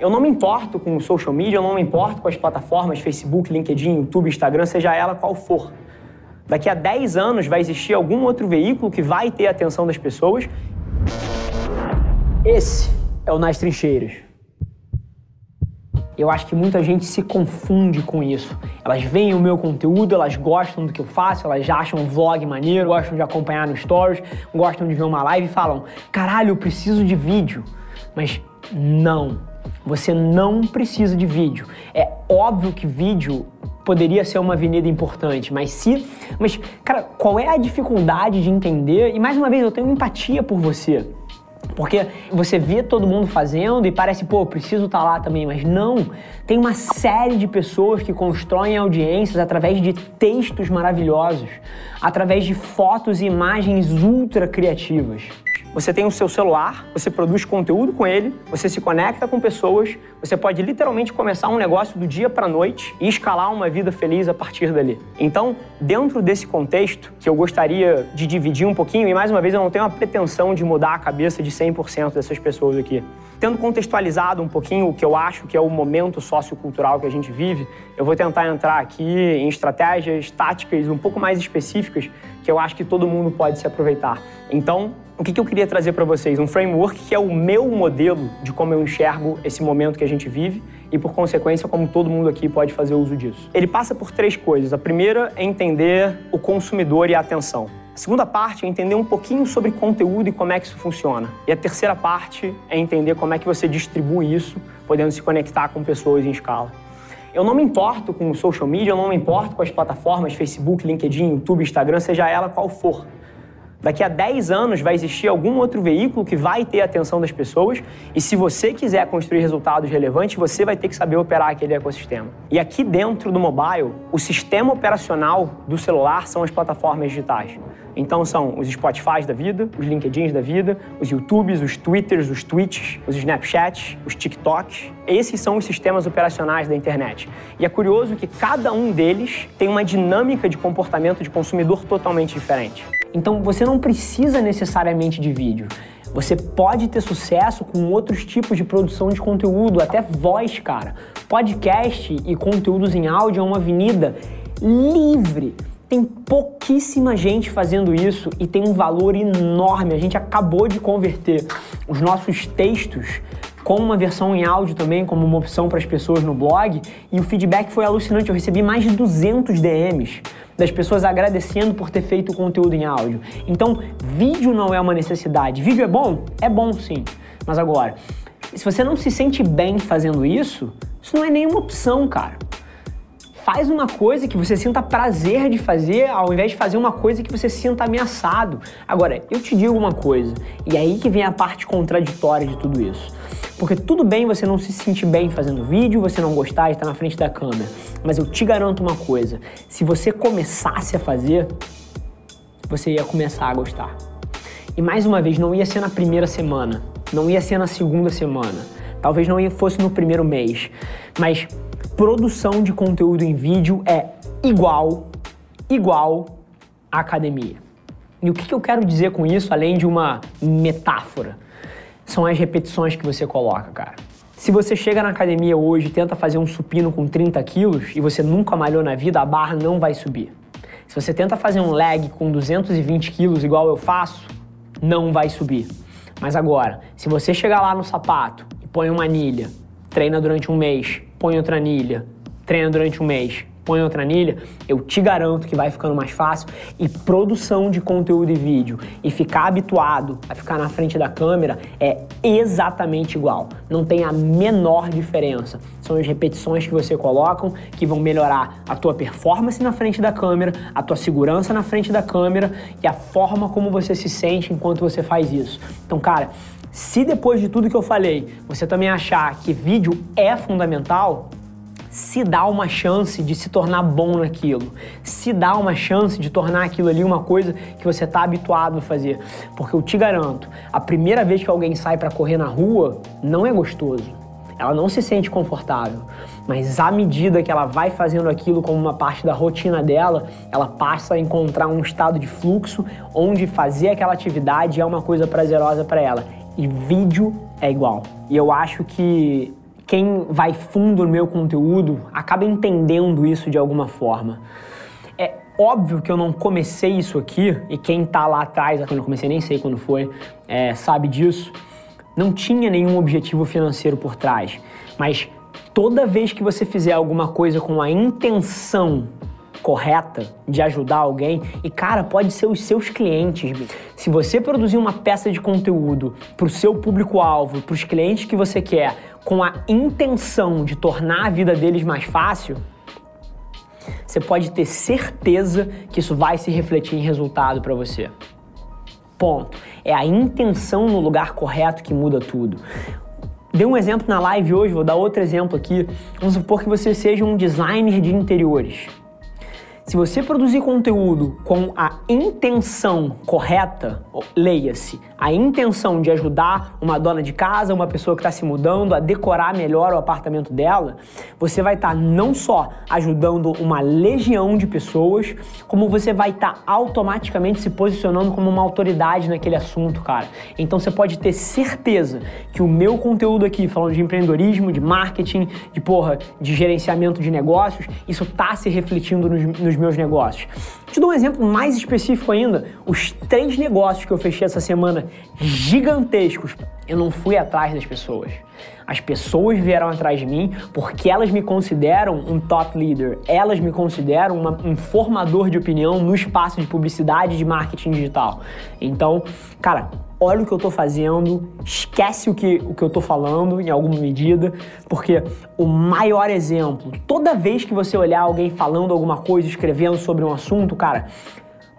Eu não me importo com o social media, eu não me importo com as plataformas Facebook, LinkedIn, YouTube, Instagram, seja ela qual for. Daqui a 10 anos vai existir algum outro veículo que vai ter a atenção das pessoas. Esse é o Nas Trincheiras. Eu acho que muita gente se confunde com isso. Elas veem o meu conteúdo, elas gostam do que eu faço, elas acham o vlog maneiro, gostam de acompanhar no stories, gostam de ver uma live e falam: caralho, eu preciso de vídeo. Mas não. Você não precisa de vídeo. É óbvio que vídeo poderia ser uma avenida importante, mas se. Mas, cara, qual é a dificuldade de entender? E mais uma vez, eu tenho empatia por você. Porque você vê todo mundo fazendo e parece, pô, preciso estar tá lá também, mas não. Tem uma série de pessoas que constroem audiências através de textos maravilhosos, através de fotos e imagens ultra criativas. Você tem o seu celular, você produz conteúdo com ele, você se conecta com pessoas, você pode literalmente começar um negócio do dia para noite e escalar uma vida feliz a partir dali. Então, dentro desse contexto, que eu gostaria de dividir um pouquinho, e mais uma vez eu não tenho a pretensão de mudar a cabeça de 100% dessas pessoas aqui. Tendo contextualizado um pouquinho o que eu acho que é o momento sociocultural que a gente vive, eu vou tentar entrar aqui em estratégias táticas um pouco mais específicas que eu acho que todo mundo pode se aproveitar. Então, o que, eu queria trazer para vocês? Um framework que é o meu modelo de como eu enxergo esse momento que a gente vive e, por consequência, como todo mundo aqui pode fazer uso disso. Ele passa por três coisas. A primeira é entender o consumidor e a atenção. A segunda parte é entender um pouquinho sobre conteúdo e como é que isso funciona. E a terceira parte é entender como é que você distribui isso, podendo se conectar com pessoas em escala. Eu não me importo com o social media, eu não me importo com as plataformas Facebook, LinkedIn, YouTube, Instagram, seja ela qual for. Daqui a 10 anos vai existir algum outro veículo que vai ter a atenção das pessoas e se você quiser construir resultados relevantes, você vai ter que saber operar aquele ecossistema. E aqui dentro do mobile, o sistema operacional do celular são as plataformas digitais. Então são os Spotify da vida, os LinkedIns da vida, os YouTubes, os Twitters, os Twitches, os Snapchats, os TikToks. Esses são os sistemas operacionais da internet. E é curioso que cada um deles tem uma dinâmica de comportamento de consumidor totalmente diferente. Então você não precisa necessariamente de vídeo. Você pode ter sucesso com outros tipos de produção de conteúdo, até voz, cara. Podcast e conteúdos em áudio é uma avenida livre. Tem pouquíssima gente fazendo isso e tem um valor enorme. A gente acabou de converter os nossos textos com uma versão em áudio também, como uma opção para as pessoas no blog, e o feedback foi alucinante. Eu recebi mais de 200 DMs das pessoas agradecendo por ter feito o conteúdo em áudio. Então, vídeo não é uma necessidade. Vídeo é bom? É bom sim. Mas agora, se você não se sente bem fazendo isso, isso não é nenhuma opção, cara. Faz uma coisa que você sinta prazer de fazer, ao invés de fazer uma coisa que você sinta ameaçado. Agora, eu te digo uma coisa, e é aí que vem a parte contraditória de tudo isso. Porque tudo bem você não se sentir bem fazendo vídeo, você não gostar de estar na frente da câmera. Mas eu te garanto uma coisa: se você começasse a fazer, você ia começar a gostar. E mais uma vez, não ia ser na primeira semana, não ia ser na segunda semana, talvez não fosse no primeiro mês, mas produção de conteúdo em vídeo é igual, igual à academia. E o que eu quero dizer com isso, além de uma metáfora? São as repetições que você coloca, cara. Se você chega na academia hoje e tenta fazer um supino com 30 quilos e você nunca malhou na vida, a barra não vai subir. Se você tenta fazer um leg com 220 quilos igual eu faço, não vai subir. Mas agora, se você chegar lá no sapato e põe uma anilha, treina durante um mês, põe outra anilha, treina durante um mês, põe outra anilha, eu te garanto que vai ficando mais fácil. E produção de conteúdo e vídeo e ficar habituado a ficar na frente da câmera é exatamente igual. Não tem a menor diferença. São as repetições que você coloca que vão melhorar a tua performance na frente da câmera, a tua segurança na frente da câmera e a forma como você se sente enquanto você faz isso. Então, cara, se depois de tudo que eu falei, você também achar que vídeo é fundamental, se dá uma chance de se tornar bom naquilo, se dá uma chance de tornar aquilo ali uma coisa que você está habituado a fazer. Porque eu te garanto, a primeira vez que alguém sai para correr na rua, não é gostoso. Ela não se sente confortável, mas à medida que ela vai fazendo aquilo como uma parte da rotina dela, ela passa a encontrar um estado de fluxo onde fazer aquela atividade é uma coisa prazerosa para ela. E vídeo é igual. E eu acho que quem vai fundo no meu conteúdo acaba entendendo isso de alguma forma. É óbvio que eu não comecei isso aqui, e quem tá lá atrás, quando eu comecei, nem sei quando foi, é, sabe disso. Não tinha nenhum objetivo financeiro por trás. Mas toda vez que você fizer alguma coisa com a intenção correta de ajudar alguém e cara, pode ser os seus clientes. Se você produzir uma peça de conteúdo para o seu público-alvo, para os clientes que você quer, com a intenção de tornar a vida deles mais fácil, você pode ter certeza que isso vai se refletir em resultado para você. Ponto. É a intenção no lugar correto que muda tudo. Dei um exemplo na live hoje, vou dar outro exemplo aqui. Vamos supor que você seja um designer de interiores. Se você produzir conteúdo com a intenção correta, leia-se, a intenção de ajudar uma dona de casa, uma pessoa que está se mudando a decorar melhor o apartamento dela, você vai estar tá não só ajudando uma legião de pessoas, como você vai estar tá automaticamente se posicionando como uma autoridade naquele assunto, cara. Então você pode ter certeza que o meu conteúdo aqui, falando de empreendedorismo, de marketing, de porra, de gerenciamento de negócios, isso tá se refletindo nos, nos meus negócios. Te dou um exemplo mais específico ainda. Os três negócios que eu fechei essa semana, gigantescos, eu não fui atrás das pessoas. As pessoas vieram atrás de mim porque elas me consideram um top leader, elas me consideram uma, um formador de opinião no espaço de publicidade e de marketing digital. Então, cara, olha o que eu tô fazendo, esquece o que, o que eu tô falando em alguma medida, porque o maior exemplo, toda vez que você olhar alguém falando alguma coisa, escrevendo sobre um assunto, cara,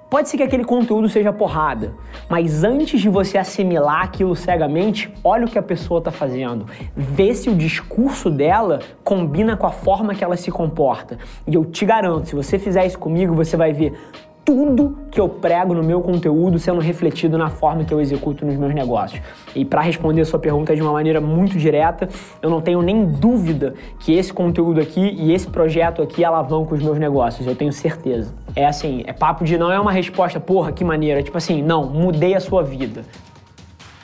Pode ser que aquele conteúdo seja porrada, mas antes de você assimilar aquilo cegamente, olha o que a pessoa está fazendo. Vê se o discurso dela combina com a forma que ela se comporta. E eu te garanto, se você fizer isso comigo, você vai ver tudo que eu prego no meu conteúdo sendo refletido na forma que eu executo nos meus negócios. E para responder a sua pergunta de uma maneira muito direta, eu não tenho nem dúvida que esse conteúdo aqui e esse projeto aqui alavancam os meus negócios, eu tenho certeza. É assim, é papo de não é uma resposta, porra, que maneira, tipo assim, não, mudei a sua vida.